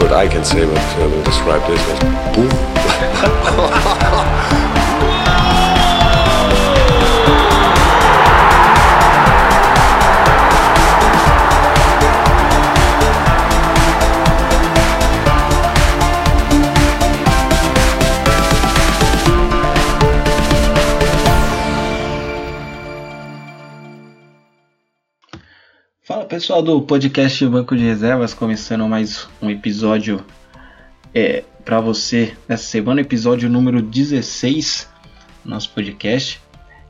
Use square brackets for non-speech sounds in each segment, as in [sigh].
word I can say what uh, will describe this was [laughs] boom. Pessoal do podcast Banco de Reservas, começando mais um episódio é, para você nessa semana, episódio número 16 do nosso podcast.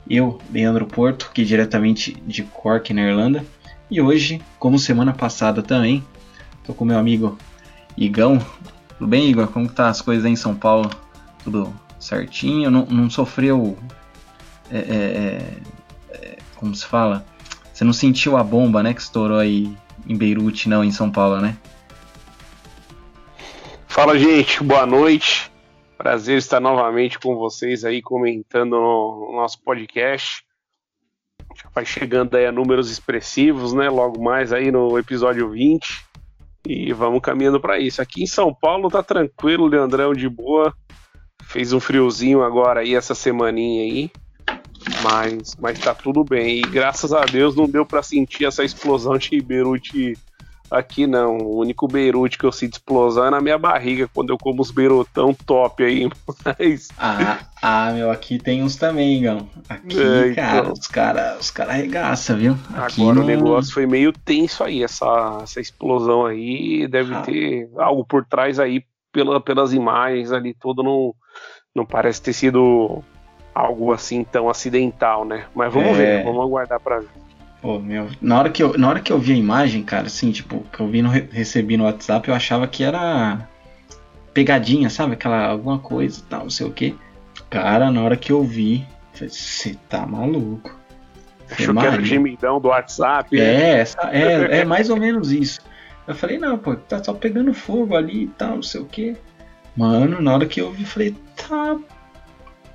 Eu, Leandro Porto, que diretamente de Cork, na Irlanda, e hoje, como semana passada também, tô com meu amigo Igão. Tudo bem, Igor? Como tá as coisas aí em São Paulo? Tudo certinho? Não, não sofreu. É, é, é, como se fala? Você não sentiu a bomba, né, que estourou aí em Beirute, não, em São Paulo, né? Fala, gente, boa noite. Prazer estar novamente com vocês aí comentando no nosso podcast. Já vai chegando aí a números expressivos, né? Logo mais aí no episódio 20. E vamos caminhando para isso. Aqui em São Paulo tá tranquilo, Leandrão de boa. Fez um friozinho agora aí essa semaninha aí. Mas, mas tá tudo bem. E graças a Deus não deu para sentir essa explosão de Beirute aqui, não. O único Beirute que eu sinto explosão é na minha barriga, quando eu como os beirutão top aí. [laughs] Mas... Ah, ah, meu, aqui tem uns também, Gão. Aqui, é, cara, então... os caras os cara arregaçam, viu? Aqui Agora no... o negócio foi meio tenso aí, essa, essa explosão aí. Deve ah. ter algo por trás aí, pela, pelas imagens ali, tudo não, não parece ter sido algo assim tão acidental, né? Mas vamos é... ver, vamos aguardar para ver. Pô, meu, na hora, que eu, na hora que eu vi a imagem, cara, assim, tipo, que eu vi no, recebi no WhatsApp, eu achava que era pegadinha, sabe? Aquela alguma coisa tal, não sei o que. Cara, na hora que eu vi, você tá maluco. Achou que era o gemidão do WhatsApp? É, essa, é, [laughs] é mais ou menos isso. Eu falei, não, pô, tá só pegando fogo ali e tal, não sei o que. Mano, na hora que eu vi, falei, tá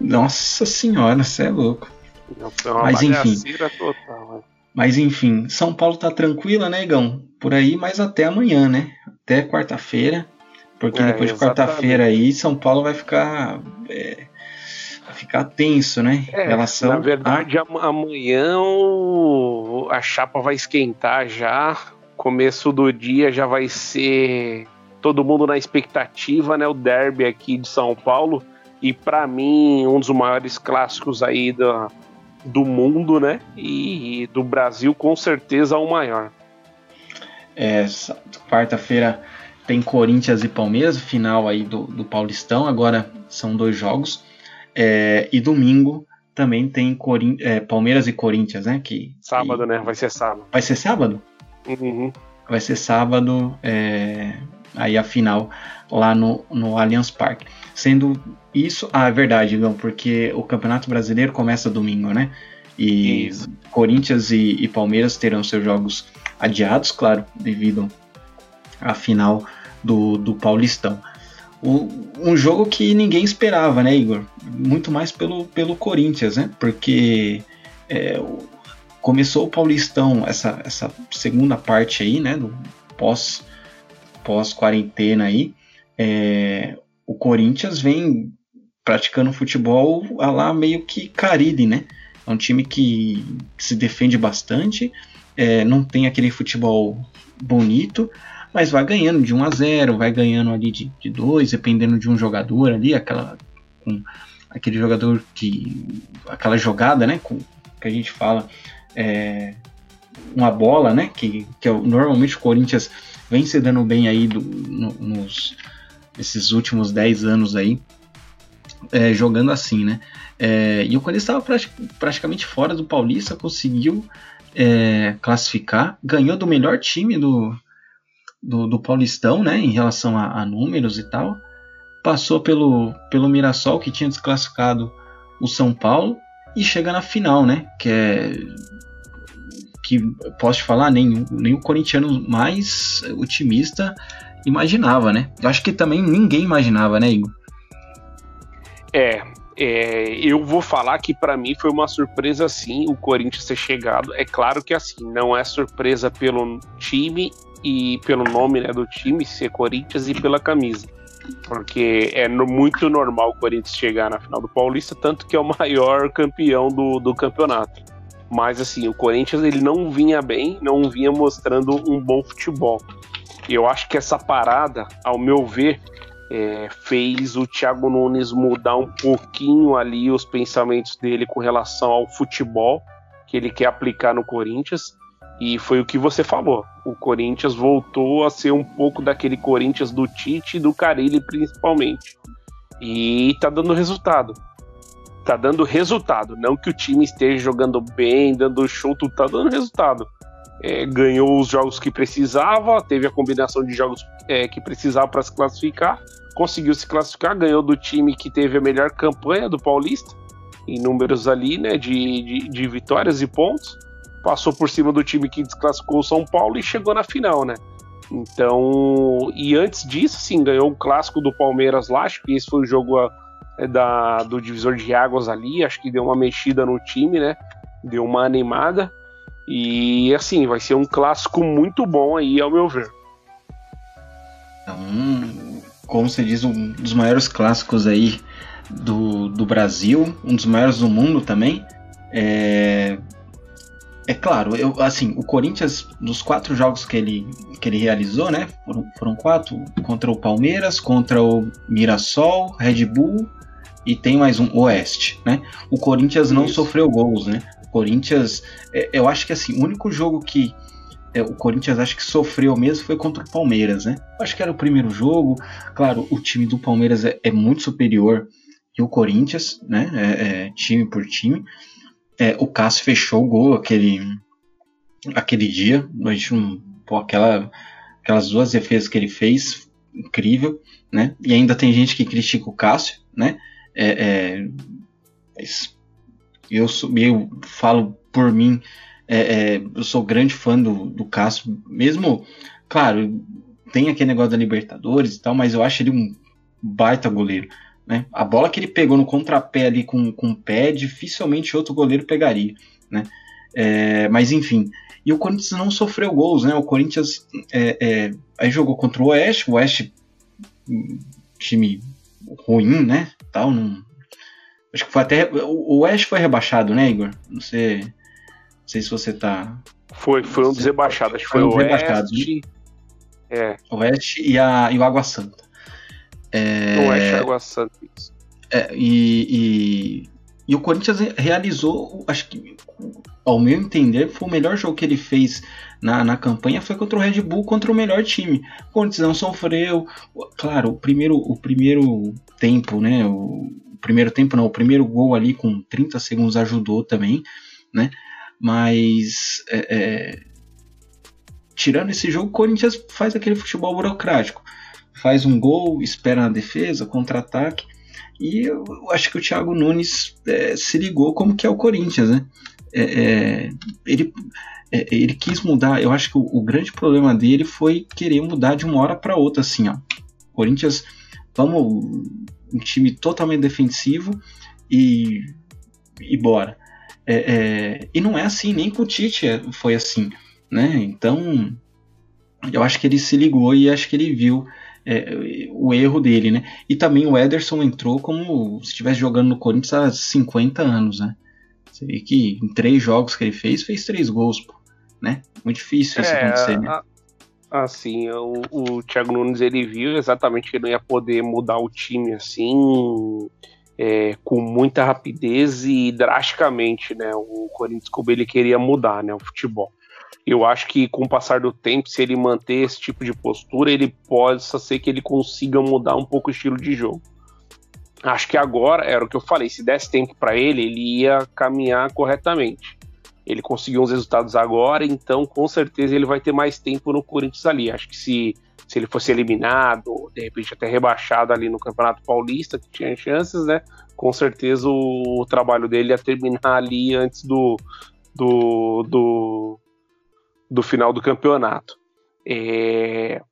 nossa senhora, você é louco. É mas enfim. Total, né? mas enfim, São Paulo tá tranquila, né, Igão? Por aí, mas até amanhã, né? Até quarta-feira. Porque é, depois de quarta-feira aí, São Paulo vai ficar. É, vai ficar tenso, né? É, relação na verdade, a... amanhã o... a chapa vai esquentar já. Começo do dia já vai ser todo mundo na expectativa, né? O derby aqui de São Paulo e para mim um dos maiores clássicos aí do, do mundo, né? E, e do Brasil com certeza o maior. É, quarta-feira tem Corinthians e Palmeiras, final aí do, do Paulistão, agora são dois jogos. É, e domingo também tem Corin é, Palmeiras e Corinthians, né? Que, sábado, né? Vai ser sábado. Vai ser sábado? Uhum. Vai ser sábado, é, aí a final lá no, no Allianz Parque. Sendo isso, ah, é verdade, não, porque o Campeonato Brasileiro começa domingo, né? E isso. Corinthians e, e, Palmeiras terão seus jogos adiados, claro, devido à final do, do Paulistão. O, um jogo que ninguém esperava, né, Igor? Muito mais pelo, pelo Corinthians, né? Porque é, começou o Paulistão, essa, essa segunda parte aí, né? Do pós, pós quarentena aí. É, o Corinthians vem praticando futebol a lá meio que Caribe, né? É um time que se defende bastante, é, não tem aquele futebol bonito, mas vai ganhando de 1 a 0, vai ganhando ali de, de 2, dependendo de um jogador ali, aquela com aquele jogador que aquela jogada, né, com, que a gente fala é, uma bola, né, que, que é, normalmente o Corinthians vem se dando bem aí do, no, nos esses últimos 10 anos aí é, jogando assim, né? É, e o Corinthians estava praticamente fora do Paulista, conseguiu é, classificar, ganhou do melhor time do, do, do Paulistão, né? Em relação a, a, números e tal. Passou pelo, pelo Mirassol, que tinha desclassificado o São Paulo, e chega na final, né? Que é. Que posso te falar, nem, nem o corintiano mais otimista imaginava, né? Eu acho que também ninguém imaginava, né, Igor? É, é, eu vou falar que para mim foi uma surpresa sim o Corinthians ter chegado. É claro que assim, não é surpresa pelo time e pelo nome né, do time ser Corinthians e pela camisa. Porque é no, muito normal o Corinthians chegar na final do Paulista, tanto que é o [laughs] maior campeão do, do campeonato. Mas assim, o Corinthians ele não vinha bem, não vinha mostrando um bom futebol. Eu acho que essa parada, ao meu ver, é, fez o Thiago Nunes mudar um pouquinho ali os pensamentos dele com relação ao futebol que ele quer aplicar no Corinthians. E foi o que você falou. O Corinthians voltou a ser um pouco daquele Corinthians do Tite e do Carilli principalmente. E tá dando resultado. Tá dando resultado. Não que o time esteja jogando bem, dando show, tudo tá dando resultado. É, ganhou os jogos que precisava, teve a combinação de jogos é, que precisava para se classificar, conseguiu se classificar, ganhou do time que teve a melhor campanha do Paulista, em números ali, né, de, de, de vitórias e pontos passou por cima do time que desclassificou o São Paulo e chegou na final, né? Então, e antes disso, sim, ganhou o clássico do Palmeiras lá, acho que esse foi o jogo é, da, do divisor de águas ali, acho que deu uma mexida no time, né? Deu uma animada. E assim, vai ser um clássico muito bom aí, ao meu ver. Então, como você diz, um dos maiores clássicos aí do, do Brasil, um dos maiores do mundo também. É, é claro, eu, assim, o Corinthians, nos quatro jogos que ele, que ele realizou, né? Foram, foram quatro, contra o Palmeiras, contra o Mirassol, Red Bull e tem mais um Oeste, né? O Corinthians não Isso. sofreu gols, né? O Corinthians, é, eu acho que assim, o único jogo que é, o Corinthians acho que sofreu mesmo foi contra o Palmeiras, né? Eu acho que era o primeiro jogo. Claro, o time do Palmeiras é, é muito superior e o Corinthians, né? É, é time por time. É, o Cássio fechou o gol aquele, aquele dia. A gente não, pô, aquela, aquelas duas defesas que ele fez, incrível, né? E ainda tem gente que critica o Cássio, né? É, é, eu, sou, eu falo por mim, é, é, eu sou grande fã do, do Cássio, mesmo, claro, tem aquele negócio da Libertadores e tal, mas eu acho ele um baita goleiro. Né? A bola que ele pegou no contrapé ali com, com o pé, dificilmente outro goleiro pegaria. Né? É, mas enfim. E o Corinthians não sofreu gols, né? O Corinthians é, é, aí jogou contra o Oeste, o Oeste time ruim, né? Tal, não, acho que foi até o Oeste foi rebaixado, né, Igor? Não sei, não sei se você tá. Foi, foi um dos rebaixados. Acho que foi, foi um o Oeste. Né? É. Oeste e, a, e o Água Santa. É, Não é Thiago Santos. É, e, e, e, o Corinthians realizou, acho que, ao meu entender, foi o melhor jogo que ele fez na, na campanha foi contra o Red Bull, contra o melhor time. O Corinthians não sofreu. Claro, o primeiro, o primeiro tempo, né? O, primeiro tempo não, o primeiro gol ali com 30 segundos ajudou também, né? Mas é, é, tirando esse jogo, o Corinthians faz aquele futebol burocrático faz um gol, espera na defesa, contra-ataque. E eu acho que o Thiago Nunes é, se ligou como que é o Corinthians, né? É, é, ele, é, ele quis mudar. Eu acho que o, o, grande problema dele foi querer mudar de uma hora para outra, assim, ó. Corinthians, vamos um time totalmente defensivo e, e bora. É, é, e não é assim, nem com o Tite foi assim, né? Então, eu acho que ele se ligou e acho que ele viu é, o erro dele, né? E também o Ederson entrou como se estivesse jogando no Corinthians há 50 anos, né? Você vê que em três jogos que ele fez, fez três gols, pô, né? Muito difícil isso é, acontecer, né? Assim, o, o Thiago Nunes ele viu exatamente que ele não ia poder mudar o time assim é, com muita rapidez e drasticamente, né? O Corinthians como ele queria mudar, né? O futebol. Eu acho que com o passar do tempo, se ele manter esse tipo de postura, ele possa ser que ele consiga mudar um pouco o estilo de jogo. Acho que agora era o que eu falei, se desse tempo para ele, ele ia caminhar corretamente. Ele conseguiu uns resultados agora, então com certeza ele vai ter mais tempo no Corinthians ali. Acho que se, se ele fosse eliminado, de repente até rebaixado ali no Campeonato Paulista, que tinha chances, né? Com certeza o, o trabalho dele ia terminar ali antes do, do, do, do final do campeonato. É...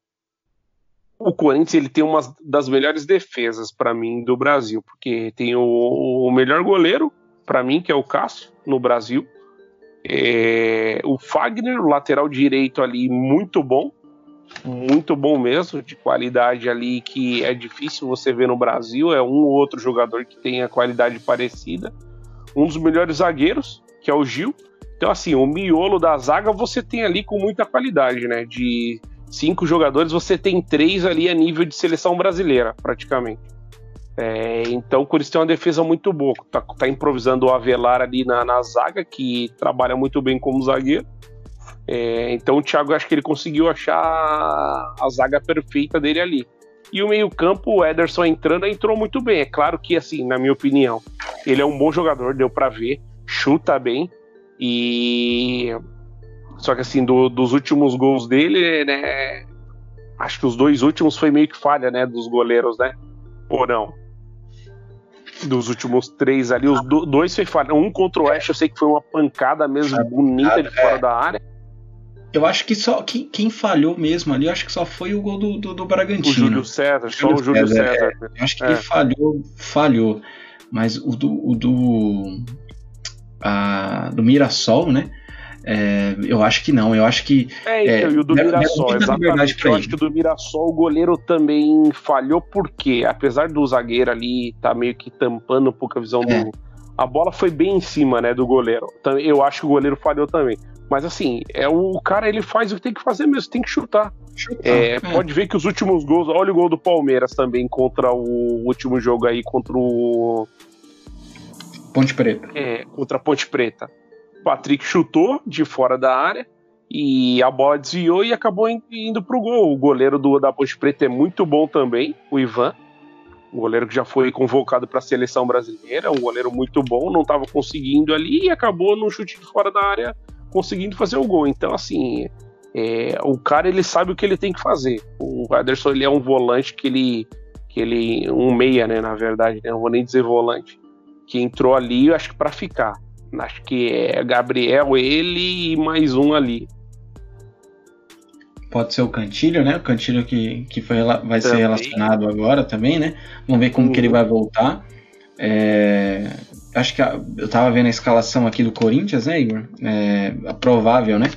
O Corinthians ele tem uma das melhores defesas para mim do Brasil, porque tem o, o melhor goleiro para mim que é o Cássio no Brasil. É... O Fagner, o lateral direito ali muito bom, muito bom mesmo, de qualidade ali que é difícil você ver no Brasil. É um ou outro jogador que tem a qualidade parecida. Um dos melhores zagueiros, que é o Gil. Então, assim, o miolo da zaga você tem ali com muita qualidade, né? De cinco jogadores, você tem três ali a nível de seleção brasileira, praticamente. É, então, o Corinthians tem uma defesa muito boa. Tá, tá improvisando o Avelar ali na, na, zaga, que trabalha muito bem como zagueiro. É, então, o Thiago, acho que ele conseguiu achar a zaga perfeita dele ali. E o meio-campo, o Ederson entrando, entrou muito bem. É claro que, assim, na minha opinião, ele é um bom jogador, deu para ver, chuta bem. E. Só que, assim, do, dos últimos gols dele, né? Acho que os dois últimos foi meio que falha, né? Dos goleiros, né? Ou não? Dos últimos três ali, os do, dois foi falha. Um contra o Oeste, eu sei que foi uma pancada mesmo é, bonita de fora é. da área. Eu acho que só quem, quem, falhou mesmo ali, eu acho que só foi o gol do, do, do Bragantino. O Júlio César, o só o Júlio César. César. É, eu acho que ele é. falhou, falhou. Mas o do, o do, a, do Mirassol, né? É, eu acho que não, eu acho que. É, então, é, e o do Mirassol, exatamente. Eu acho que o do Mirassol o goleiro também falhou, porque apesar do zagueiro ali tá meio que tampando um pouco a visão é. do. A bola foi bem em cima, né, do goleiro. Eu acho que o goleiro falhou também. Mas assim, é o cara ele faz o que tem que fazer mesmo, tem que chutar. chutar é, é. Pode ver que os últimos gols, olha o gol do Palmeiras também contra o último jogo aí contra o Ponte Preta. É, contra a Ponte Preta. Patrick chutou de fora da área e a bola desviou e acabou indo pro gol. O goleiro do, da Ponte Preta é muito bom também, o Ivan. O goleiro que já foi convocado para a seleção brasileira, um goleiro muito bom, não estava conseguindo ali e acabou no chute de fora da área conseguindo fazer o gol. Então, assim, é, o cara ele sabe o que ele tem que fazer. O Ederson ele é um volante que ele, que ele um meia, né, na verdade, né, não vou nem dizer volante, que entrou ali, eu acho que para ficar. Acho que é Gabriel, ele e mais um ali. Pode ser o Cantilho, né? O Cantilho que, que foi, vai também. ser relacionado agora também, né? Vamos ver como uhum. que ele uhum. vai voltar. É, acho que a, eu tava vendo a escalação aqui do Corinthians, né, Igor? É, a provável, né?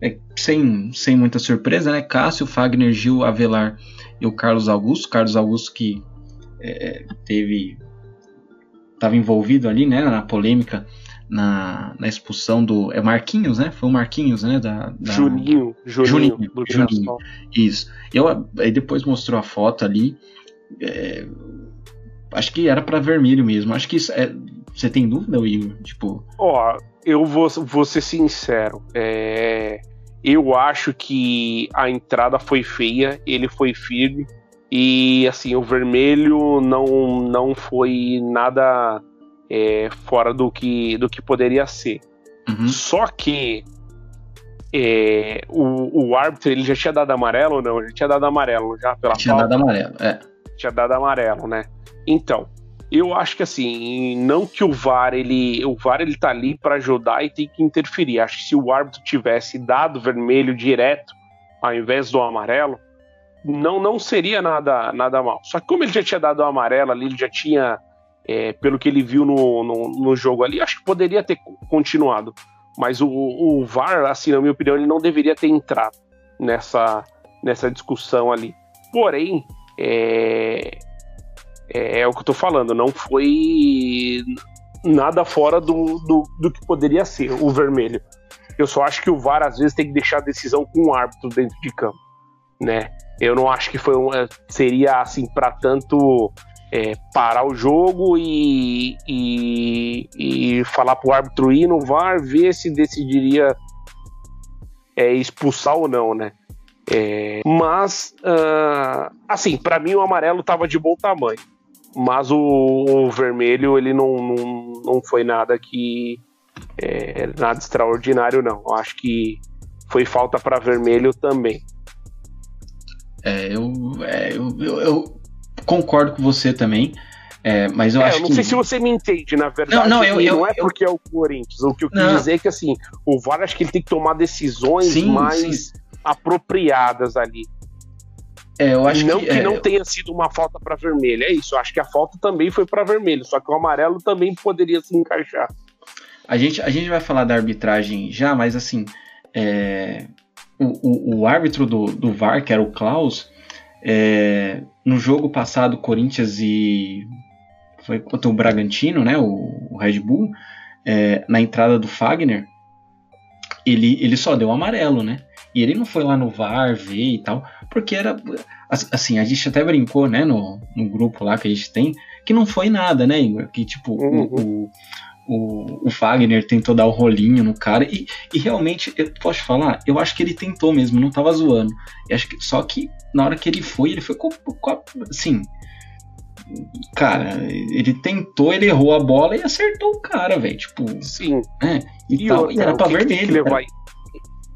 É, sem, sem muita surpresa, né? Cássio, Fagner, Gil, Avelar e o Carlos Augusto. Carlos Augusto que é, teve estava envolvido ali, né, na polêmica na, na, expulsão do. É Marquinhos, né? Foi o Marquinhos, né? Da, da... Juninho, Juninho. Juninho, Juninho. Isso. Eu, aí depois mostrou a foto ali. É, acho que era para vermelho mesmo. Acho que isso é. Você tem dúvida, Igor? Tipo. Ó, eu vou, vou ser sincero. É, eu acho que a entrada foi feia, ele foi firme. E assim, o vermelho não, não foi nada é, fora do que, do que poderia ser. Uhum. Só que é, o, o árbitro ele já tinha dado amarelo ou não? Ele tinha dado amarelo já pela Tinha falta. dado amarelo, é. Tinha dado amarelo, né? Então, eu acho que assim, não que o VAR ele, o VAR ele tá ali para ajudar e tem que interferir. Acho que se o árbitro tivesse dado vermelho direto ao invés do amarelo, não, não seria nada, nada mal. Só que como ele já tinha dado o amarelo ali, ele já tinha, é, pelo que ele viu no, no, no, jogo ali, acho que poderia ter continuado. Mas o, o VAR, assim, na minha opinião, ele não deveria ter entrado nessa, nessa discussão ali. Porém, é, é, é o que eu tô falando, não foi nada fora do, do, do que poderia ser o vermelho. Eu só acho que o VAR às vezes tem que deixar a decisão com o árbitro dentro de campo, né? Eu não acho que foi um, é, seria assim para tanto é, parar o jogo e, e, e falar para o árbitro ir no VAR, ver se decidiria é, expulsar ou não, né? É, mas, uh, assim, para mim o amarelo estava de bom tamanho, mas o, o, vermelho ele não, não, não foi nada que é, nada extraordinário, não. Eu acho que foi falta para vermelho também. É, eu, é, eu, eu, eu, concordo com você também. É, mas eu é, acho eu não que... sei se você me entende, na verdade. Não, não, eu, eu não é porque é o Corinthians. O que eu quis dizer é que assim, o VAR acho que ele tem que tomar decisões sim, mais sim. apropriadas ali. É, eu acho não que, que não tenha sido uma falta para vermelho, é isso. Eu acho que a falta também foi para vermelho, só que o amarelo também poderia se encaixar. A gente, a gente vai falar da arbitragem já, mas assim, é, o, o, o, árbitro do, do VAR, que era o Klaus, é, no jogo passado, Corinthians e. Foi contra o Bragantino, né? O, o Red Bull, é, na entrada do Fagner, ele, ele só deu amarelo, né? E ele não foi lá no VAR ver e tal, porque era. Assim, a gente até brincou, né, no, no grupo lá que a gente tem, que não foi nada, né, Igor? Que tipo, uhum. o, o, o Fagner tentou dar o rolinho no cara, e, e realmente, eu posso falar, eu acho que ele tentou mesmo, não tava zoando. Eu acho que, só que na hora que ele foi, ele foi com, com assim. Cara, ele tentou, ele errou a bola e acertou o cara, velho. Tipo. Sim. É, e, e tal, e era pra vermelho. Levar,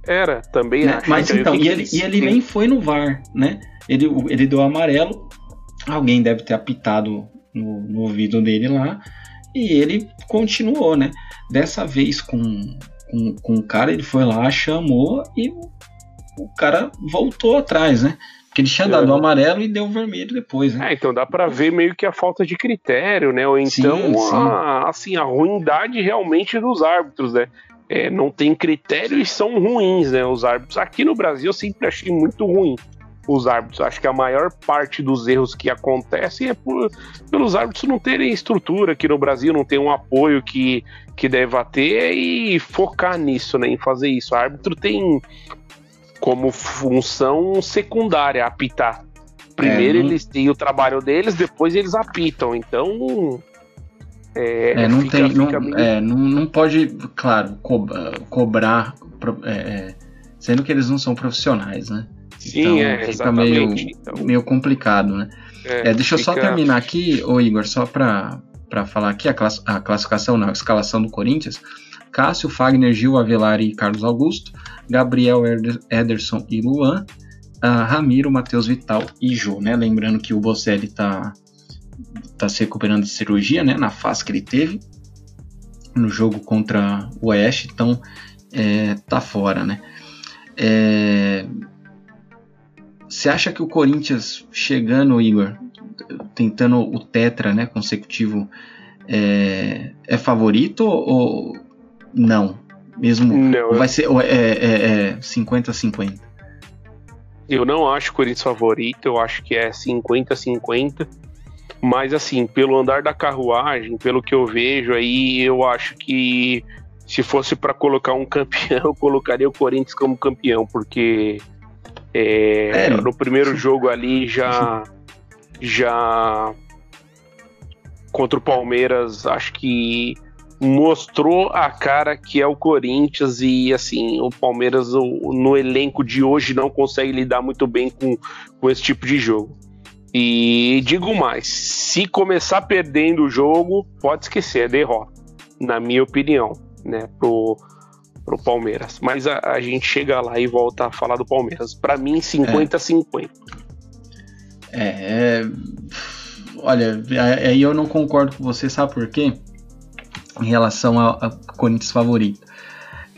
era, também né? Mas então, e ele, e ele nem foi no VAR, né? Ele, ele deu amarelo, alguém deve ter apitado no, no ouvido dele lá, e ele continuou, né? Dessa vez com, com, com o cara, ele foi lá, chamou e o cara voltou atrás, né? Porque ele tinha dado o amarelo e deu o vermelho depois, né? É, então dá para ver meio que a falta de critério, né? Ou então sim, sim. A, assim, a ruindade realmente dos árbitros, né? é, não tem critério e são ruins, né? Os árbitros. Aqui no Brasil eu sempre achei muito ruim os árbitros. Acho que a maior parte dos erros que acontecem é por, pelos árbitros não terem estrutura aqui no Brasil, não tem um apoio que, que deva ter e focar nisso, né? Em fazer isso. O árbitro tem como função secundária apitar. Primeiro é, eles têm o trabalho deles, depois eles apitam. Então é, é, não fica, tem, fica não, é, não, não pode, claro, co cobrar, é, é, sendo que eles não são profissionais, né? Sim, então, é, fica meio, então. meio complicado, né? É, deixa eu só terminar aqui, ô Igor, só para falar aqui a, class, a classificação, na escalação do Corinthians. Cássio, Fagner, Gil, Avelar e Carlos Augusto, Gabriel, Ederson e Luan, uh, Ramiro, Matheus Vital e Jô, né? Lembrando que o Bocelli tá tá se recuperando de cirurgia, né, na fase que ele teve no jogo contra o Oeste, então é, tá fora, né. É, você acha que o Corinthians chegando, Igor, tentando o tetra, né, consecutivo, é, é favorito ou não? Mesmo não, vai ser é 50-50? É, é, eu não acho o Corinthians favorito, eu acho que é 50-50. Mas assim, pelo andar da carruagem, pelo que eu vejo aí, eu acho que se fosse para colocar um campeão, [laughs] eu colocaria o Corinthians como campeão, porque é, é. no primeiro jogo ali já já contra o Palmeiras, acho que mostrou a cara que é o Corinthians e assim o Palmeiras no elenco de hoje não consegue lidar muito bem com, com esse tipo de jogo. E digo mais, se começar perdendo o jogo, pode esquecer, é derrota, na minha opinião, né, pro, pro Palmeiras. Mas a, a gente chega lá e volta a falar do Palmeiras. Para mim, 50-50. É. é, é, olha, aí eu não concordo com você, sabe por quê? Em relação ao, Corinthians favorito.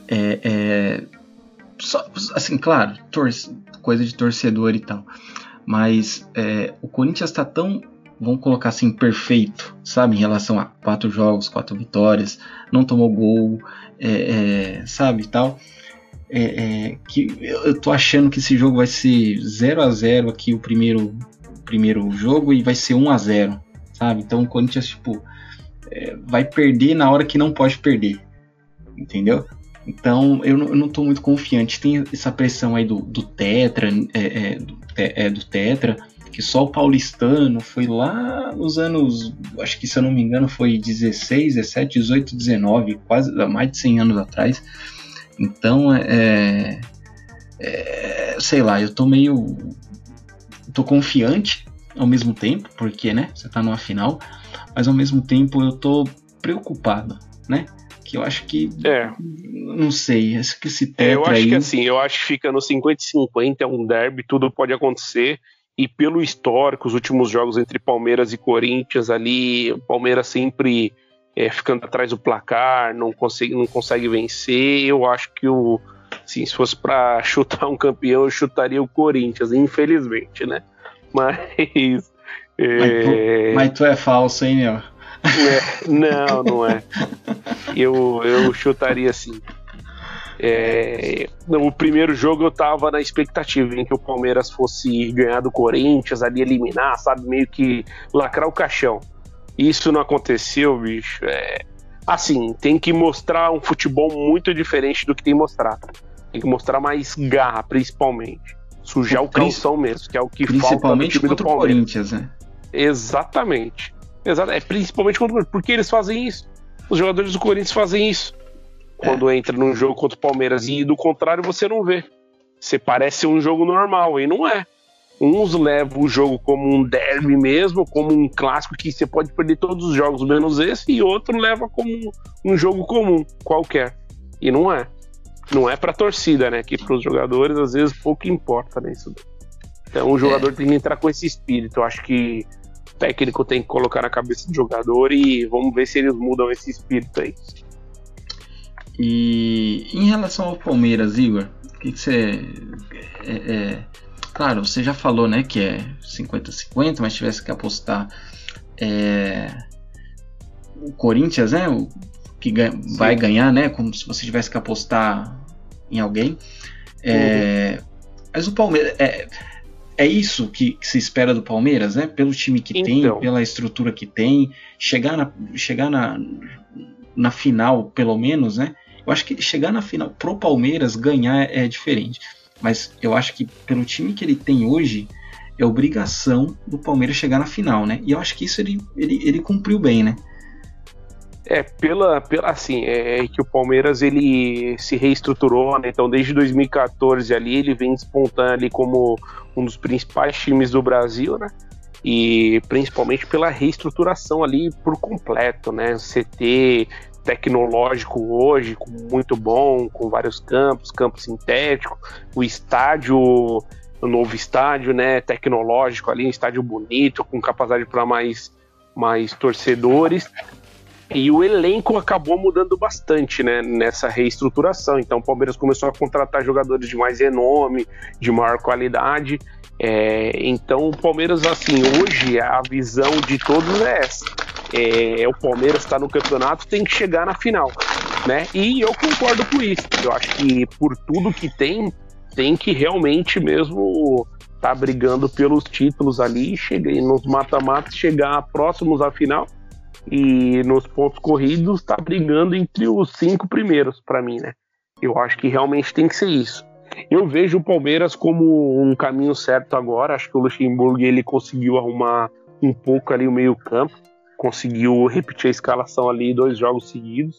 É, é, só, assim, claro, coisa de torcedor e tal. Mas é, o Corinthians está tão, vamos colocar assim, perfeito, sabe? Em relação a quatro jogos, quatro vitórias, não tomou gol, é, é, sabe? Tal. É, é, que eu tô achando que esse jogo vai ser 0 a 0 aqui o primeiro, primeiro jogo e vai ser 1 a 0 sabe? Então o Corinthians, tipo, é, vai perder na hora que não pode perder, entendeu? Então eu não, eu não tô muito confiante. Tem essa pressão aí do, do Tetra, é, é, do, é, do Tetra, que só o paulistano foi lá nos anos, acho que se eu não me engano foi 16, 17, 18, 19, quase mais de 100 anos atrás. Então, é, é, sei lá, eu tô meio, tô confiante ao mesmo tempo, porque, né, você tá numa final, mas ao mesmo tempo eu tô preocupado, né? Que eu acho que. É. Não sei, acho que esse tetra é, Eu acho aí... que assim, eu acho que fica no 50 50, é um derby, tudo pode acontecer. E pelo histórico, os últimos jogos entre Palmeiras e Corinthians ali, o Palmeiras sempre é, ficando atrás do placar, não consegue, não consegue vencer. Eu acho que o. Assim, se fosse para [laughs] chutar um campeão, eu chutaria o Corinthians, infelizmente, né? [laughs] Mas. É... Mas, tu, mas tu é falso, hein, meu? É, não, não é. Eu, eu chutaria assim. É, no primeiro jogo eu tava na expectativa em que o Palmeiras fosse ganhar do Corinthians, ali eliminar, sabe, meio que lacrar o caixão. Isso não aconteceu, bicho. É, assim, tem que mostrar um futebol muito diferente do que tem mostrado. Tem que mostrar mais garra, principalmente. Sujar o, o calção mesmo, que é o que falta no time do Corinthians, né? Exatamente. Exato. É principalmente quando, porque eles fazem isso. Os jogadores do Corinthians fazem isso. Quando é. entra num jogo contra o Palmeiras e do contrário você não vê. Você parece um jogo normal e não é. Uns levam o jogo como um derby mesmo, como um clássico que você pode perder todos os jogos menos esse, e outro leva como um jogo comum, qualquer. E não é. Não é pra torcida, né? Que pros jogadores às vezes pouco importa, né? Isso. Então o jogador é. tem que entrar com esse espírito. Eu acho que técnico tem que colocar na cabeça do jogador e vamos ver se eles mudam esse espírito aí. E em relação ao Palmeiras, Igor, o que, que você. É, é, claro, você já falou né, que é 50-50, mas tivesse que apostar é, o Corinthians, né? O, que ganha, vai ganhar, né? Como se você tivesse que apostar em alguém. É, uhum. Mas o Palmeiras. É, é isso que, que, se espera do Palmeiras, né? Pelo time que então. tem, pela estrutura que tem, chegar na, chegar na, na final, pelo menos, né? Eu acho que chegar na final pro Palmeiras ganhar é diferente. Mas eu acho que pelo time que ele tem hoje, é obrigação do Palmeiras chegar na final, né? E eu acho que isso ele, ele, ele cumpriu bem, né? É, pela, pela assim, é, é que o Palmeiras ele se reestruturou, né? Então desde 2014 ali ele vem despontando ali como um dos principais times do Brasil, né? E principalmente pela reestruturação ali por completo, né? CT, tecnológico hoje, muito bom, com vários campos, campo sintético, o estádio, o novo estádio, né, tecnológico ali, um estádio bonito, com capacidade para mais, mais torcedores. E o elenco acabou mudando bastante, né, nessa reestruturação. Então o Palmeiras começou a contratar jogadores de mais renome, de maior qualidade. É, então o Palmeiras, assim, hoje a visão de todos é essa é, o Palmeiras está no campeonato, tem que chegar na final, né? E eu concordo com isso. Eu acho que por tudo que tem, tem que realmente mesmo tá brigando pelos títulos ali, chegar nos mata-matas, chegar próximos à final e nos pontos corridos tá brigando entre os cinco primeiros para mim, né? Eu acho que realmente tem que ser isso. Eu vejo o Palmeiras como um caminho certo agora. Acho que o Luxemburgo ele conseguiu arrumar um pouco ali o meio campo conseguiu repetir a escalação ali dois jogos seguidos.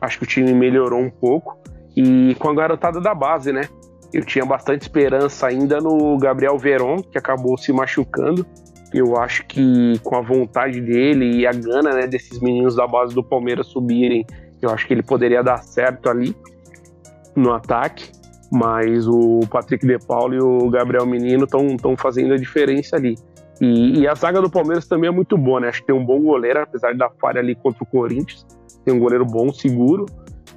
Acho que o time melhorou um pouco. E com a garotada da base, né? Eu tinha bastante esperança ainda no Gabriel Veron, que acabou se machucando. Eu acho que com a vontade dele e a gana né, desses meninos da base do Palmeiras subirem, eu acho que ele poderia dar certo ali no ataque. Mas o Patrick De Paulo e o Gabriel Menino estão fazendo a diferença ali. E, e, a zaga do Palmeiras também é muito boa, né? Acho que tem um bom goleiro, apesar da falha ali contra o Corinthians. Tem um goleiro bom, seguro.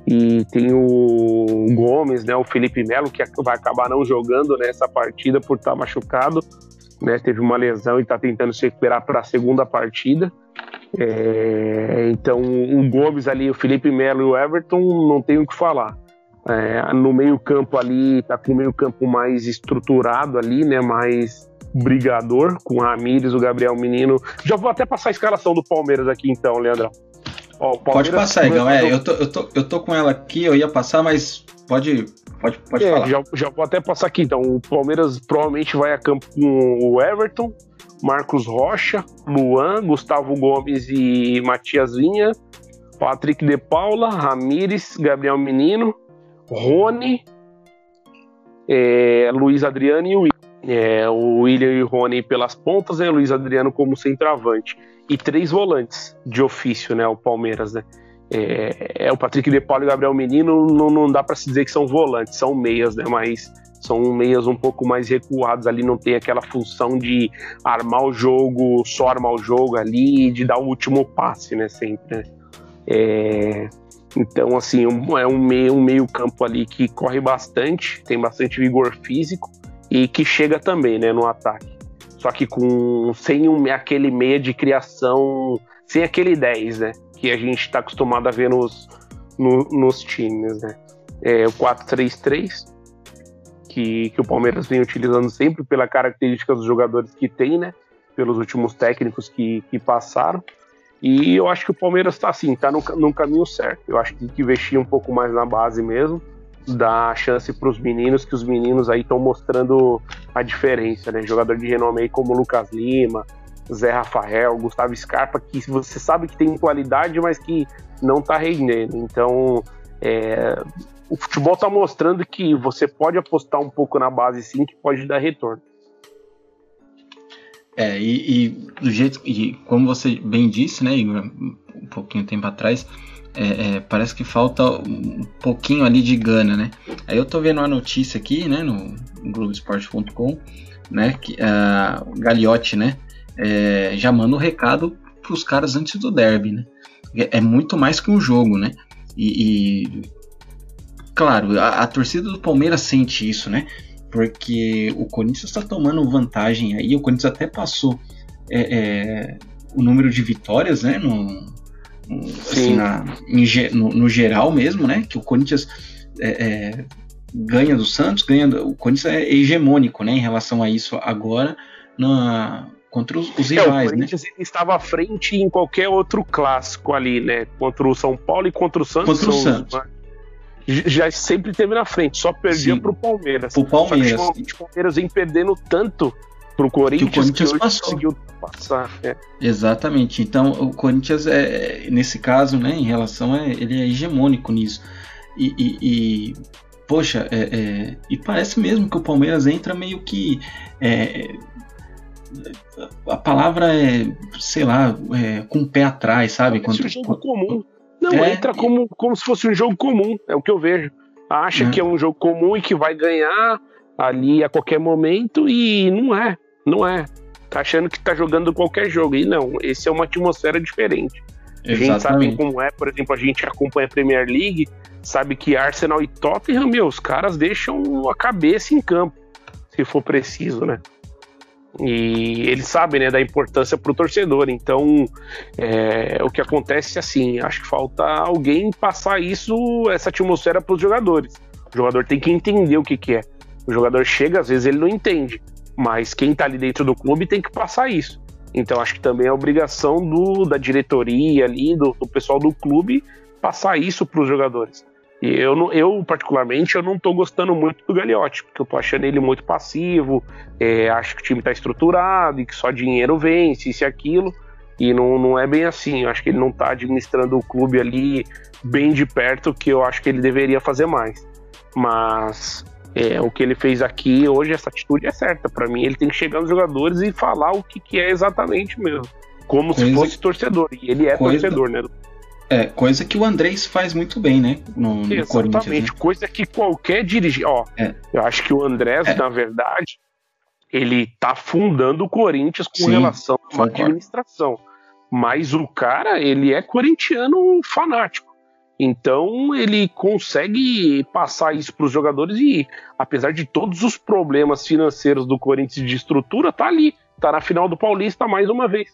E tem o Gomes, né? O Felipe Melo, que vai acabar não jogando nessa partida por estar machucado. Né? Teve uma lesão e está tentando se recuperar para a segunda partida. É, então, o Gomes ali, o Felipe Melo e o Everton, não tem o que falar. É, no meio-campo ali, tá com o meio-campo mais estruturado ali, né? Mais brigador com o Ramires, o Gabriel Menino. Já vou até passar a escalação do Palmeiras aqui então, Leandrão. Ó, pode passar, Igão. É, eu, tô, eu, tô, eu tô com ela aqui, eu ia passar, mas pode, pode, pode é, falar. Já, já vou até passar aqui então. O Palmeiras provavelmente vai a campo com o Everton, Marcos Rocha, Luan, Gustavo Gomes e Matias Vinha, Patrick de Paula, Ramires, Gabriel Menino, Rony, é, Luiz Adriano e o é, o William e o Rony pelas pontas e o Luiz Adriano como centroavante. E três volantes de ofício, né? O Palmeiras, né? É, é o Patrick De Paulo e o Gabriel Menino, não, não dá para se dizer que são volantes, são meias, né? Mas são meias um pouco mais recuados ali, não tem aquela função de armar o jogo, só armar o jogo ali, de dar o último passe, né? Sempre. Né? É, então, assim, é um meio, um meio campo ali que corre bastante, tem bastante vigor físico e que chega também né, no ataque. Só que com sem um, aquele meia de criação, sem aquele 10, né? Que a gente está acostumado a ver nos, no, nos times, né? é o 4-3-3, que, que o Palmeiras vem utilizando sempre pela característica dos jogadores que tem, né? Pelos últimos técnicos que, que passaram. E eu acho que o Palmeiras está assim, está no, no caminho certo. Eu acho que tem que investir um pouco mais na base mesmo, dar chance para os meninos, que os meninos aí estão mostrando a diferença, né? Jogador de renome aí como Lucas Lima, Zé Rafael, Gustavo Scarpa, que você sabe que tem qualidade, mas que não está rendendo. Então, é, o futebol está mostrando que você pode apostar um pouco na base sim, que pode dar retorno. É, e, e do jeito e como você bem disse, né, Igor, pouquinho tempo atrás, é, é, parece que falta um pouquinho ali de gana, né? Aí eu tô vendo uma notícia aqui, né, no, Globoesporte.com, né, que a uh, Gagliotti, né, é, já manda um recado pros caras antes do derby, né? É, é muito mais que um jogo, né? E, e claro, a, a, torcida do Palmeiras sente isso, né? Porque o Corinthians está tomando vantagem aí, o Corinthians até passou é, é, o número de vitórias, né? No assim, na, em, no, no, geral mesmo, né? Que o Corinthians é, é, ganha do Santos, ganha. O Corinthians é hegemônico, né? Em relação a isso agora na, contra os, os rivais, é, o né? Corinthians né? estava à frente em qualquer outro clássico ali, né? Contra o São Paulo e contra o Santos. Contra o Santos. Né? já sempre teve na frente, só perdia Sim, pro Palmeiras. Pro Palmeiras. O Palmeiras vem perdendo tanto pro Corinthians que o Corinthians que conseguiu passar. É. Exatamente. Então o Corinthians é nesse caso, né, em relação a ele é hegemônico nisso. E, e, e poxa, é, é, e parece mesmo que o Palmeiras entra meio que é, a palavra é, sei lá, é, com o pé atrás, sabe? Quando, um jogo comum. Não, é, entra como, como se fosse um jogo comum, é o que eu vejo. Acha é. que é um jogo comum e que vai ganhar ali a qualquer momento e não é, não é. Tá achando que tá jogando qualquer jogo. E não, esse é uma atmosfera diferente. A gente sabe como é, por exemplo, a gente acompanha a Premier League, sabe que Arsenal e Tottenham, meu, os caras deixam a cabeça em campo, se for preciso, né? E eles sabem né, da importância para o torcedor. Então, é, o que acontece assim, acho que falta alguém passar isso, essa atmosfera para os jogadores. O jogador tem que entender o que, que é. O jogador chega, às vezes ele não entende, mas quem está ali dentro do clube tem que passar isso. Então, acho que também é obrigação do, da diretoria ali, do, do pessoal do clube, passar isso para os jogadores. E eu, eu, particularmente, eu não tô gostando muito do Gagliotti, porque eu tô achando ele muito passivo, é, acho que o time tá estruturado e que só dinheiro vence, isso e aquilo, e não, não é bem assim, eu acho que ele não tá administrando o clube ali bem de perto, que eu acho que ele deveria fazer mais. Mas é, o que ele fez aqui hoje, essa atitude é certa. Para mim, ele tem que chegar nos jogadores e falar o que, que é exatamente mesmo. Como coisa, se fosse torcedor. E ele é coisa, torcedor, né? É, coisa que o Andrés faz muito bem, né? No, no Exatamente, né? coisa que qualquer dirigente. Ó, é. eu acho que o Andrés, é. na verdade, ele tá fundando o Corinthians com Sim, relação à administração. Mas o cara, ele é corintiano fanático. Então ele consegue passar isso para os jogadores e, apesar de todos os problemas financeiros do Corinthians de estrutura, tá ali, tá na final do Paulista mais uma vez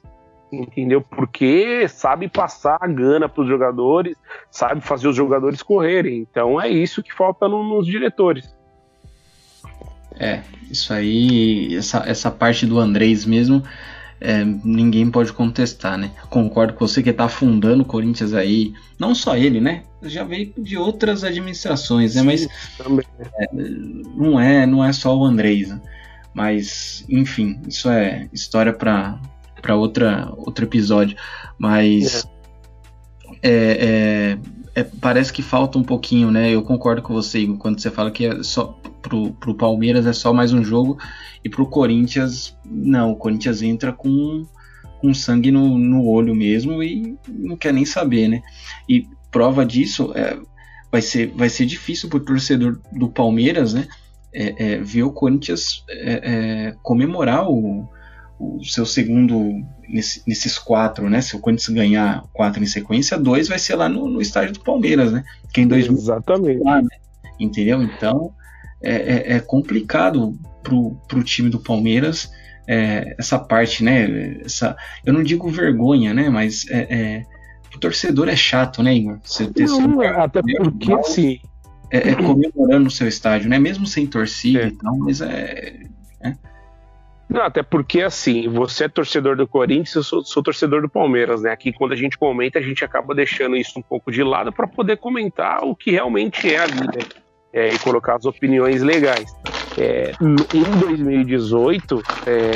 entendeu? Porque sabe passar a gana para os jogadores, sabe fazer os jogadores correrem. Então é isso que falta no, nos diretores. É, isso aí, essa, essa parte do Andrés mesmo, é, ninguém pode contestar, né? Concordo com você que está afundando o Corinthians aí, não só ele, né? Já veio de outras administrações, né? Mas é, não é, não é só o Andrés, né? Mas, enfim, isso é história para para outra outro episódio, mas é. É, é, parece que falta um pouquinho, né? Eu concordo com você, Igor, quando você fala que é só pro, pro Palmeiras é só mais um jogo e pro Corinthians não, o Corinthians entra com, com sangue no, no olho mesmo e não quer nem saber, né? E prova disso é, vai ser vai ser difícil pro torcedor do Palmeiras, né? É, é, ver o Corinthians é, é, comemorar o, o seu segundo nesse, nesses quatro, né? Se o Corinthians ganhar quatro em sequência, dois vai ser lá no, no estádio do Palmeiras, né? Que em dois Exatamente. Lá, né? Entendeu? Então é, é, é, complicado pro, pro time do Palmeiras é, essa parte, né? Essa, eu não digo vergonha, né? Mas é, é o torcedor é chato, né, Igor? Você ter não, até porque assim é, é comemorando no seu estádio, né? Mesmo sem torcida é. e tal, mas é. é. Não, até porque assim, você é torcedor do Corinthians, eu sou, sou, torcedor do Palmeiras, né? Aqui quando a gente comenta, a gente acaba deixando isso um pouco de lado para poder comentar o que realmente é ali, né? É, e colocar as opiniões legais. É, em 2018, é,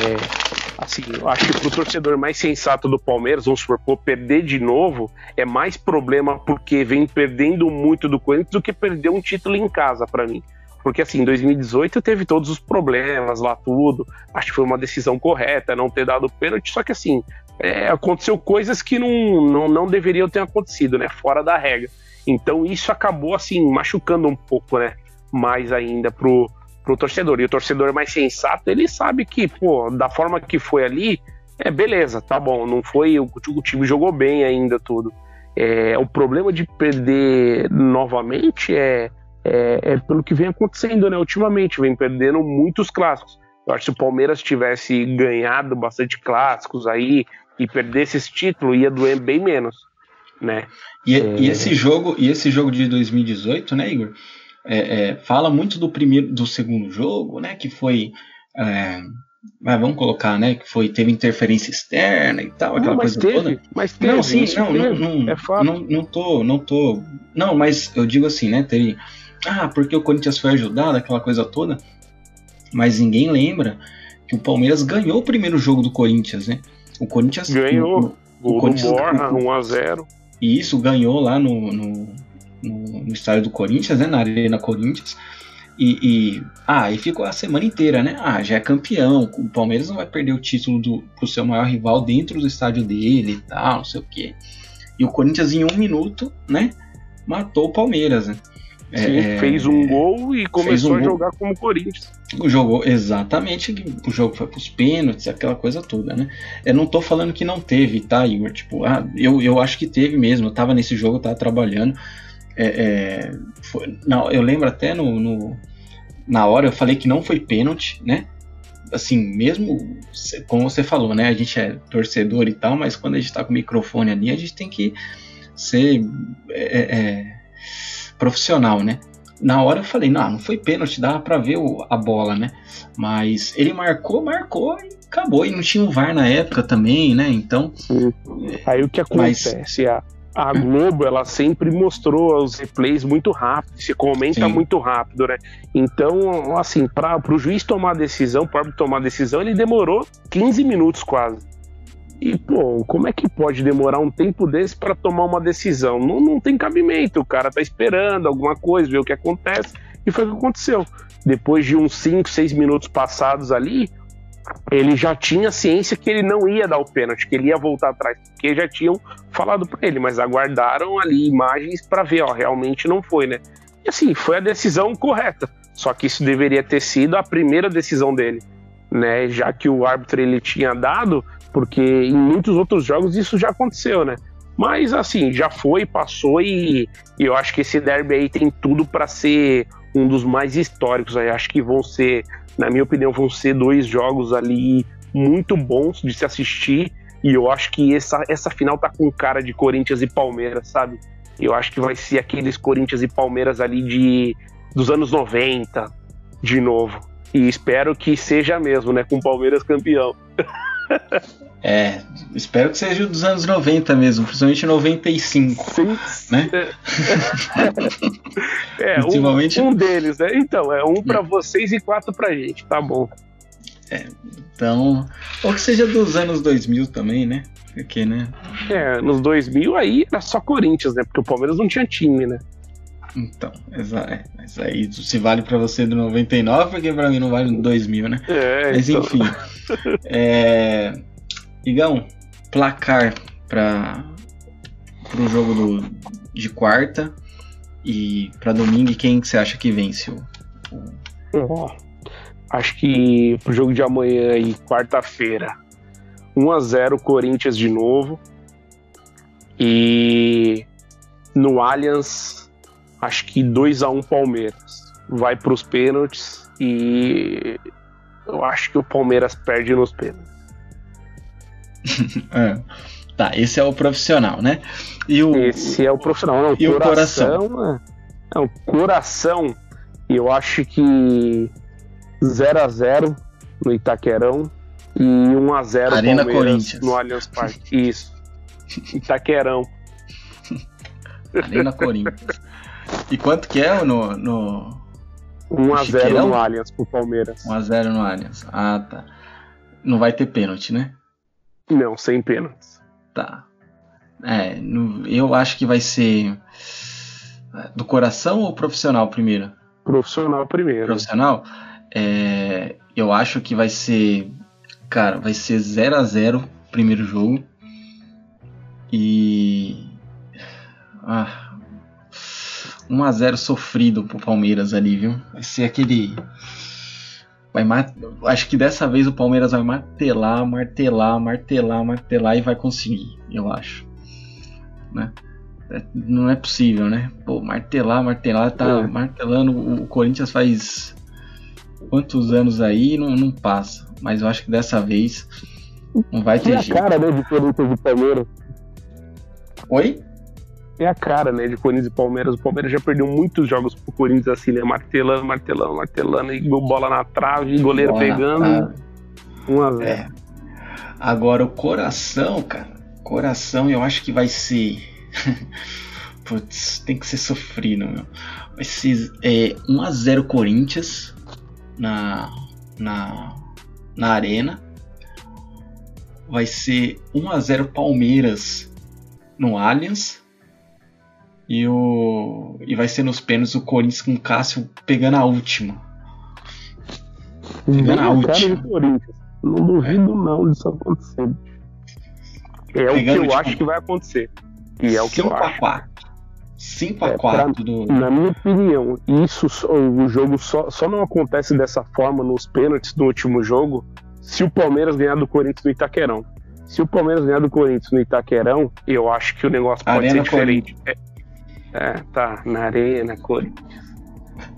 assim, eu acho que pro torcedor mais sensato do Palmeiras, vamos supor, perder de novo, é mais problema porque vem perdendo muito do Corinthians do que perder um título em casa, para mim. Porque assim, em 2018 teve todos os problemas lá, tudo. Acho que foi uma decisão correta não ter dado pênalti, só que assim, é, aconteceu coisas que não, não, não deveriam ter acontecido, né? Fora da regra. Então isso acabou assim, machucando um pouco, né? Mais ainda pro, pro torcedor. E o torcedor mais sensato, ele sabe que, pô, da forma que foi ali, é beleza, tá bom, não foi. O, o time jogou bem ainda, tudo. É, o problema de perder novamente é é, é, pelo que vem acontecendo, né? Ultimamente, vem perdendo muitos clássicos. Eu acho que se o Palmeiras tivesse ganhado bastante clássicos aí e perdesse esse título, ia doer bem menos, né? E, é... e esse jogo, e esse jogo de 2018, né, Igor? É, é, fala muito do primeiro, do segundo jogo, né? Que foi é, vamos colocar, né, que foi teve interferência externa e tal, aquela não, coisa teve, toda. Mas teve, não, sim, não, não, não, é não, não tô, não tô, não, mas eu digo assim, né, teve ah, porque o Corinthians foi ajudado, aquela coisa toda. Mas ninguém lembra que o Palmeiras ganhou o primeiro jogo do Corinthians, né? O Corinthians ganhou. O, o Corinthians Borra, 1x0. E isso ganhou lá no, no, no, no, estádio do Corinthians, né? Na Arena Corinthians. E, e, ah, e ficou a semana inteira, né? Ah, já é campeão. O Palmeiras não vai perder o título do, pro seu maior rival dentro do estádio dele e tal, não sei o quê. E o Corinthians, em um minuto, né? Matou o Palmeiras, né? Sim, é, fez um gol e começou um a jogar gol. como Corinthians. Jogou exatamente, o jogo foi pros pênaltis, aquela coisa toda, né? Eu não tô falando que não teve, tá, Igor? Tipo, ah, eu, eu acho que teve mesmo, eu tava nesse jogo, eu tava trabalhando. É, é, foi, não, eu lembro até no, no, na hora eu falei que não foi pênalti, né? Assim, mesmo como você falou, né? A gente é torcedor e tal, mas quando a gente tá com o microfone ali, a gente tem que ser. É, é profissional, né? Na hora eu falei, não, não foi pênalti, dava para ver o, a bola, né? Mas ele marcou, marcou e acabou. E não tinha o VAR na época também, né? Então. Aí o que acontece? Mas... A, a Globo, ela sempre mostrou os replays muito rápido, se comenta Sim. muito rápido, né? Então, assim, para o juiz tomar a decisão, para o tomar a decisão, ele demorou 15 minutos quase. E, pô, como é que pode demorar um tempo desse para tomar uma decisão? Não, não tem cabimento. O cara tá esperando alguma coisa, ver o que acontece. E foi o que aconteceu. Depois de uns 5, 6 minutos passados ali, ele já tinha ciência que ele não ia dar o pênalti, que ele ia voltar atrás, porque já tinham falado para ele, mas aguardaram ali imagens para ver, ó, realmente não foi, né? E assim, foi a decisão correta. Só que isso deveria ter sido a primeira decisão dele, né? Já que o árbitro ele tinha dado, porque em muitos outros jogos isso já aconteceu, né? Mas assim, já foi, passou e, e eu acho que esse derby aí tem tudo para ser um dos mais históricos. Aí acho que vão ser, na minha opinião, vão ser dois jogos ali muito bons de se assistir. E eu acho que essa, essa final tá com cara de Corinthians e Palmeiras, sabe? Eu acho que vai ser aqueles Corinthians e Palmeiras ali de dos anos 90 de novo. E espero que seja mesmo, né? Com o Palmeiras campeão. [laughs] [laughs] É, espero que seja dos anos 90 mesmo, principalmente 95, Sim. né? É, [laughs] um, um, deles, né? Então, é um para hum. vocês e quatro pra gente, tá bom. É, então, ou que seja dos anos 2000 também, né? Porque, né? É, nos 2000 aí era só Corinthians, né? Porque o Palmeiras não tinha time, né? Então, é, mas aí se vale para você do 99, porque para mim não vale do 2000, né? É, mas então... enfim. [laughs] é, Igão, placar para o jogo do, de quarta e para domingo, quem que você acha que vence? O, o... acho que pro jogo de amanhã e quarta-feira, 1 a 0 Corinthians de novo. E no Allianz, acho que 2 a 1 Palmeiras. Vai para os pênaltis e eu acho que o Palmeiras perde nos pênaltis. [laughs] é. Tá, esse é o profissional, né? E o, esse é o profissional, não, e o coração. É... Não, coração, eu acho que 0 a 0 no Itaquerão e 1 a 0 Arena Palmeiras Corinthians. no Allianz Parque. Isso. [laughs] Itaquerão. Arena Corinthians. E quanto que é no, no 1 a 0 Chiqueirão? no Allianz pro Palmeiras. 1x0 no Allianz? Ah, tá. Não vai ter pênalti, né? Não, sem pênaltis. Tá. É, no- eu acho que vai ser é, do coração ou profissional primeiro? Profissional primeiro. Profissional? É, eu acho que vai ser. Cara, vai ser 0 a 0 primeiro jogo. 1 a 0 sofrido pro Palmeiras ali, viu? Vai ser aquele. Vai ma- Acho que dessa vez o Palmeiras vai martelar, martelar, martelar, martelar e vai conseguir, eu acho. Né? É, Não é possível, né? Pô, martelar, martelar, tá É. martelando. O Corinthians faz quantos anos aí não, não passa. Mas eu acho que dessa vez não vai É ter a jeito. cara, né, de Corinthians e Palmeiras. Oi? É a cara, né, de Corinthians e Palmeiras. O Palmeiras já perdeu muitos jogos pro Corinthians assim, né? Martelando, martelando, martelando, e bola na trave, goleiro Bola pegando. trave. 1 a 0 É. Agora o coração, cara. Coração eu acho que vai ser. [laughs] Putz, tem que ser sofrido, meu. Vai ser é, 1x0 Corinthians na, na, na Arena. Vai ser 1x0 Palmeiras no Allianz. E, o, e vai ser nos pênaltis o Corinthians com o Cássio pegando a última. Na a cara última. Não duvido não disso acontecer. É o que Pegando, eu tipo, acho que vai acontecer. E é o que eu acho. 5x4. 5x4 É, pra- do. Na minha opinião, isso o jogo só, só não acontece dessa forma nos pênaltis do último jogo se o Palmeiras ganhar do Corinthians no Itaquerão. Se o Palmeiras ganhar do Corinthians no Itaquerão, eu acho que o negócio pode Arena ser diferente. É, é, tá, na Arena, Corinthians.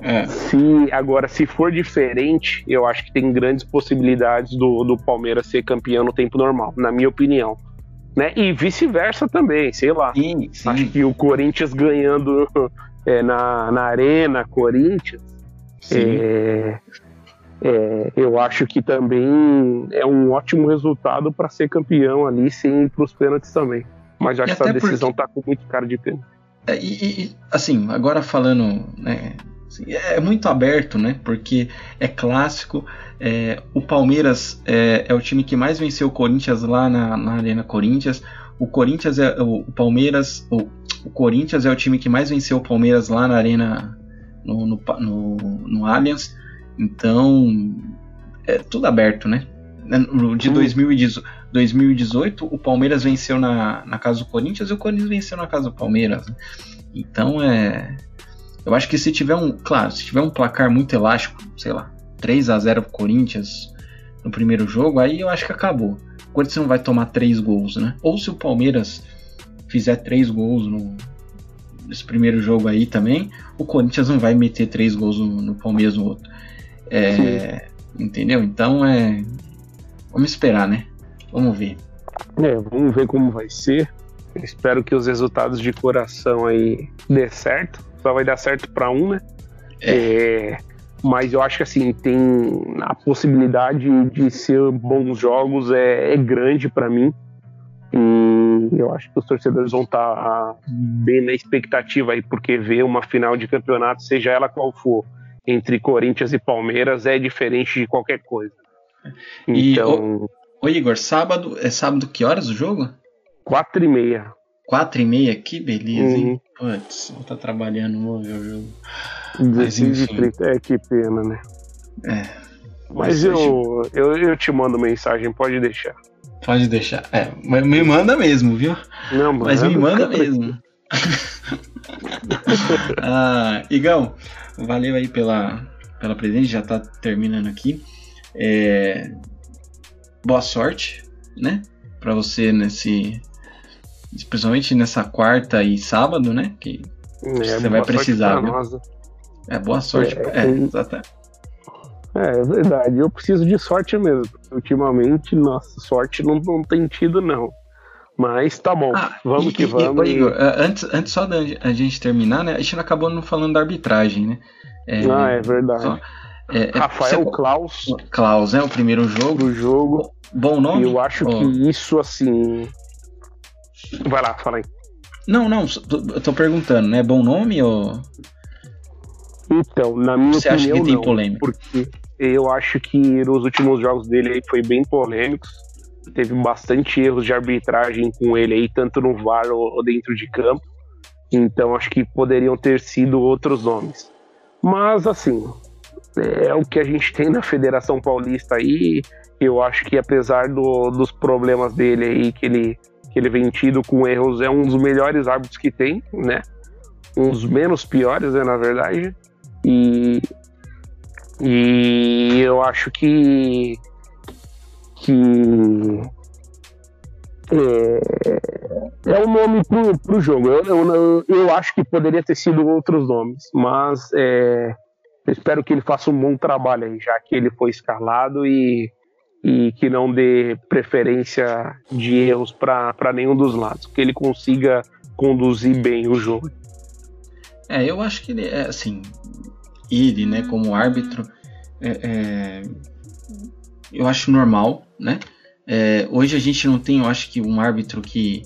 É, Se, agora, se for diferente, eu acho que tem grandes possibilidades do, do Palmeiras ser campeão no tempo normal, na minha opinião. Né? E vice-versa também, sei lá. sim, Acho sim. que o Corinthians ganhando [laughs] é, na, na Arena, Corinthians, é, é, eu acho que também é um ótimo resultado para ser campeão ali, sem ir para os pênaltis também. Mas acho que essa decisão tá com muito cara de pênalti. É, e, e- assim, agora falando, né, assim, é muito aberto, né? Porque é clássico. é, o Palmeiras é, é o time que mais venceu o Corinthians lá na, na Arena Corinthians. O Corinthians é o, Palmeiras, o, o Corinthians é o time que mais venceu o Palmeiras lá na Arena no, no, no, no Allianz. Então é tudo aberto, né? No- De Sim. 2018, 2018, o Palmeiras venceu na, na casa do Corinthians e o Corinthians venceu na casa do Palmeiras. né? Então é. Eu acho que se tiver um. Claro, se tiver um placar muito elástico, sei lá, 3 a 0 pro Corinthians no primeiro jogo, aí eu acho que acabou. O Corinthians não vai tomar 3 gols, né? Ou se o Palmeiras fizer 3 gols no, nesse primeiro jogo aí também, o Corinthians não vai meter 3 gols no, no Palmeiras no outro. É, entendeu? Então é. Vamos esperar, né? Vamos ver. É, vamos ver como vai ser. Espero que os resultados de coração aí dê certo. Só vai dar certo para um, né? É, mas eu acho que assim, tem a possibilidade de ser bons jogos é, é grande para mim. E eu acho que os torcedores vão estar bem na expectativa aí, porque ver uma final de campeonato, seja ela qual for, entre Corinthians e Palmeiras, é diferente de qualquer coisa. E, Então, Ô Igor, sábado. É sábado que horas o jogo? quatro e meia. 4 e meia? Que beleza, Uhum. hein? Putz, vou estar trabalhando, não vou ver o jogo. Mas 16 e enfim. 30, é que pena, né? É. Mas eu, eu, eu te mando mensagem, pode deixar. Pode deixar. É, mas me manda mesmo, viu? Não, Mas me manda mesmo. [laughs] ah, Igão, valeu aí pela, pela presença, já tá terminando aqui. É, boa sorte, né? Pra você nesse. Principalmente nessa quarta e sábado, né? Que É, Você vai precisar, nós. é boa sorte. É, É, exata- É, é verdade, eu preciso de sorte mesmo. Ultimamente, nossa, sorte não, não tem tido, não. Mas tá bom, ah, vamos e, que vamos. E, Igor, antes, antes só da a gente terminar, né? A gente acabou não falando da arbitragem, né? É, ah, é verdade. Só, é, é Rafael Klaus. Klaus, é o primeiro jogo. O jogo. Bom nome? Eu acho oh. que isso, assim. Vai lá, fala aí. Não, não, eu tô perguntando, né? Bom nome ou. Então, na minha Você opinião, acha que tem não, polêmica? Porque eu acho que nos últimos jogos dele foi bem polêmicos. Teve bastante erros de arbitragem com ele aí, tanto no VAR ou dentro de campo. Então acho que poderiam ter sido outros nomes. Mas assim, é o que a gente tem na Federação Paulista aí. Eu acho que apesar do, dos problemas dele aí, que ele, que ele vem tido com erros, é um dos melhores árbitros que tem, né? Um dos menos piores, né, na verdade. E, e eu acho que que é, é um nome pro, pro jogo. Eu, eu, eu, acho que poderia ter sido outros nomes, mas é, eu espero que ele faça um bom trabalho aí, já que ele foi escalado e, e que não dê preferência de erros para nenhum dos lados, que ele consiga conduzir bem o jogo. É, eu acho que ele, é, assim, ele, né, como árbitro, é, é, eu acho normal, né? É, hoje a gente não tem, eu acho que um árbitro que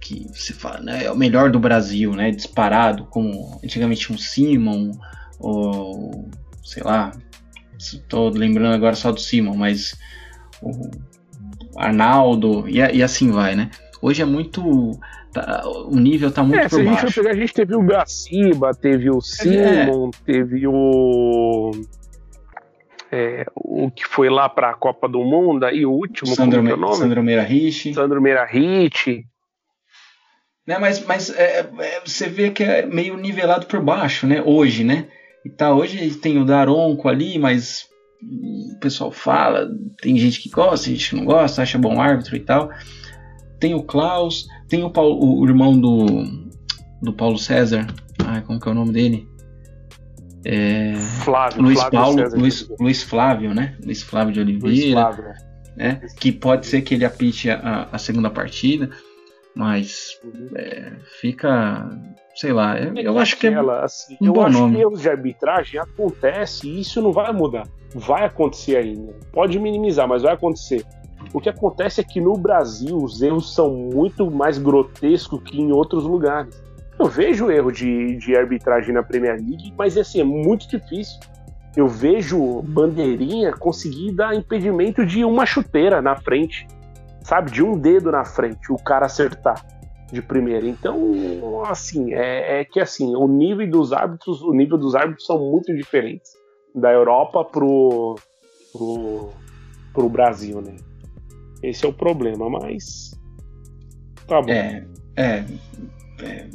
que se fala, né, é o melhor do Brasil, né, disparado, como antigamente um Simon ou sei lá, estou lembrando agora só do Simon, mas o Arnaldo e, e assim vai, né? Hoje é muito Tá, o nível tá muito é, por baixo. a gente pegar, a gente teve o Gaciba, teve o Simon, é. teve o é, o que foi lá para a Copa do Mundo, aí o último, Sandro, como é o nome? Sandro Meira Rich. Sandro. Né, mas mas é, é, você vê que é meio nivelado por baixo, né? Hoje, né? E tá, hoje tem o Daronco ali, mas o pessoal fala, tem gente que gosta, gente que não gosta, acha bom árbitro e tal. Tem o Klaus, tem o, Paulo, o irmão do, do Paulo César. Ai, como que é o nome dele? É... Flávio, Luiz Flávio Paulo, César, Luiz, Luiz, Flávio, né? Luiz Flávio de Oliveira. Flávio, né? Que pode ser que ele apite a, a segunda partida, mas uhum. é, fica, sei lá, eu, eu acho que é assim, um eu bom acho nome. que erros de arbitragem acontece e isso não vai mudar. Vai acontecer ainda. Pode minimizar, mas vai acontecer. O que acontece é que no Brasil os erros são muito mais grotescos que em outros lugares. Eu vejo erro de, de arbitragem na Premier League, mas assim, é muito difícil. Eu vejo bandeirinha conseguir dar impedimento de uma chuteira na frente, sabe? De um dedo na frente, o cara acertar de primeira. Então, assim, é, é que assim, o nível dos árbitros, o nível dos árbitros são muito diferentes da Europa pro, pro, pro Brasil, né? Esse é o problema, mas. Tá bom. É, é, é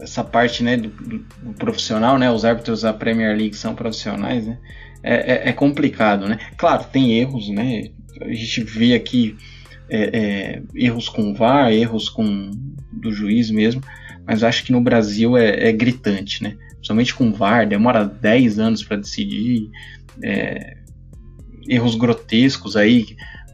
essa parte né, do, do, profissional, né? Os árbitros da Premier League são profissionais, né? É, é, é complicado, né? Claro, tem erros, né? A gente vê aqui é, é erros com VAR, erros com do juiz mesmo, mas acho que no Brasil é, é gritante, né? Principalmente com VAR, demora 10 anos para decidir. É, erros grotescos aí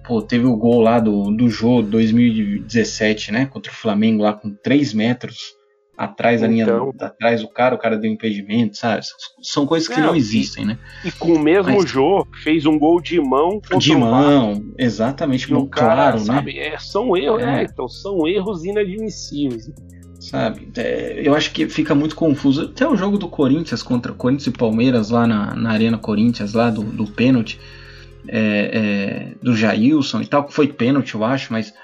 pô, teve o gol lá do, do jogo 2017, né? Contra o Flamengo lá com 3 metros atrás da linha então, atrás do cara, o cara deu impedimento, sabe? São coisas que não, não existem, né? E com o mesmo Mas, jogo fez um gol de mão de mão, exatamente, mão claro, né? Sabe, é, são erros, é. é. então são erros inadmissíveis. Sabe, é, eu acho que fica muito confuso. Até o jogo do Corinthians contra Corinthians e Palmeiras lá na, na Arena Corinthians, lá do, do pênalti é, é, do Jailson e tal, que foi pênalti, eu acho, mas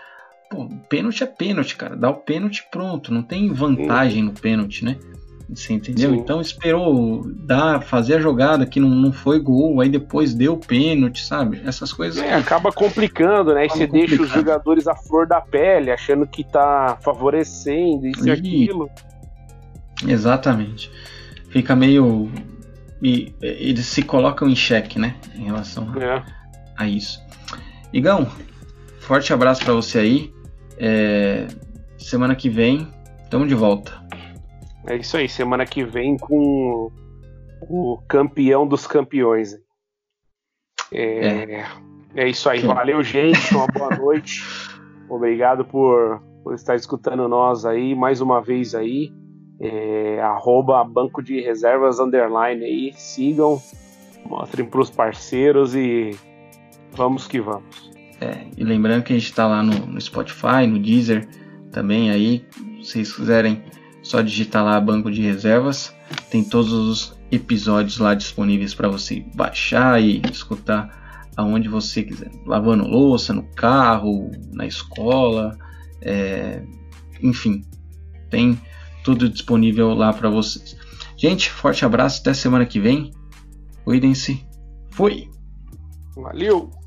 pô, pênalti é pênalti, cara. Dá o pênalti pronto, não tem vantagem no pênalti, né? Você entendeu? Sim. Então esperou dar, fazer a jogada que não, não foi gol, aí depois deu pênalti, sabe? Essas coisas. É, acaba complicando, né? Aí você deixa os jogadores à flor da pele, achando que tá favorecendo isso e, e aquilo. Exatamente. Fica meio e eles se colocam em xeque, né? Em relação é. a isso. Igão, forte abraço para você aí. É, semana que vem, estamos de volta. É isso aí, semana que vem com o campeão dos campeões. É, é. é isso aí, valeu, gente. Uma boa [laughs] noite. Obrigado por, por estar escutando nós aí mais uma vez aí. É, arroba banco de reservas underline aí, sigam, mostrem para os parceiros e vamos que vamos. É, e lembrando que a gente está lá no, no, Spotify, no Deezer também aí, se vocês quiserem só digitar lá banco de reservas, tem todos os episódios lá disponíveis para você baixar e escutar aonde você quiser, lavando louça, no carro, na escola, é, enfim, tem tudo disponível lá para vocês. Gente, forte abraço, até semana que vem. Cuidem-se. Fui. Valeu.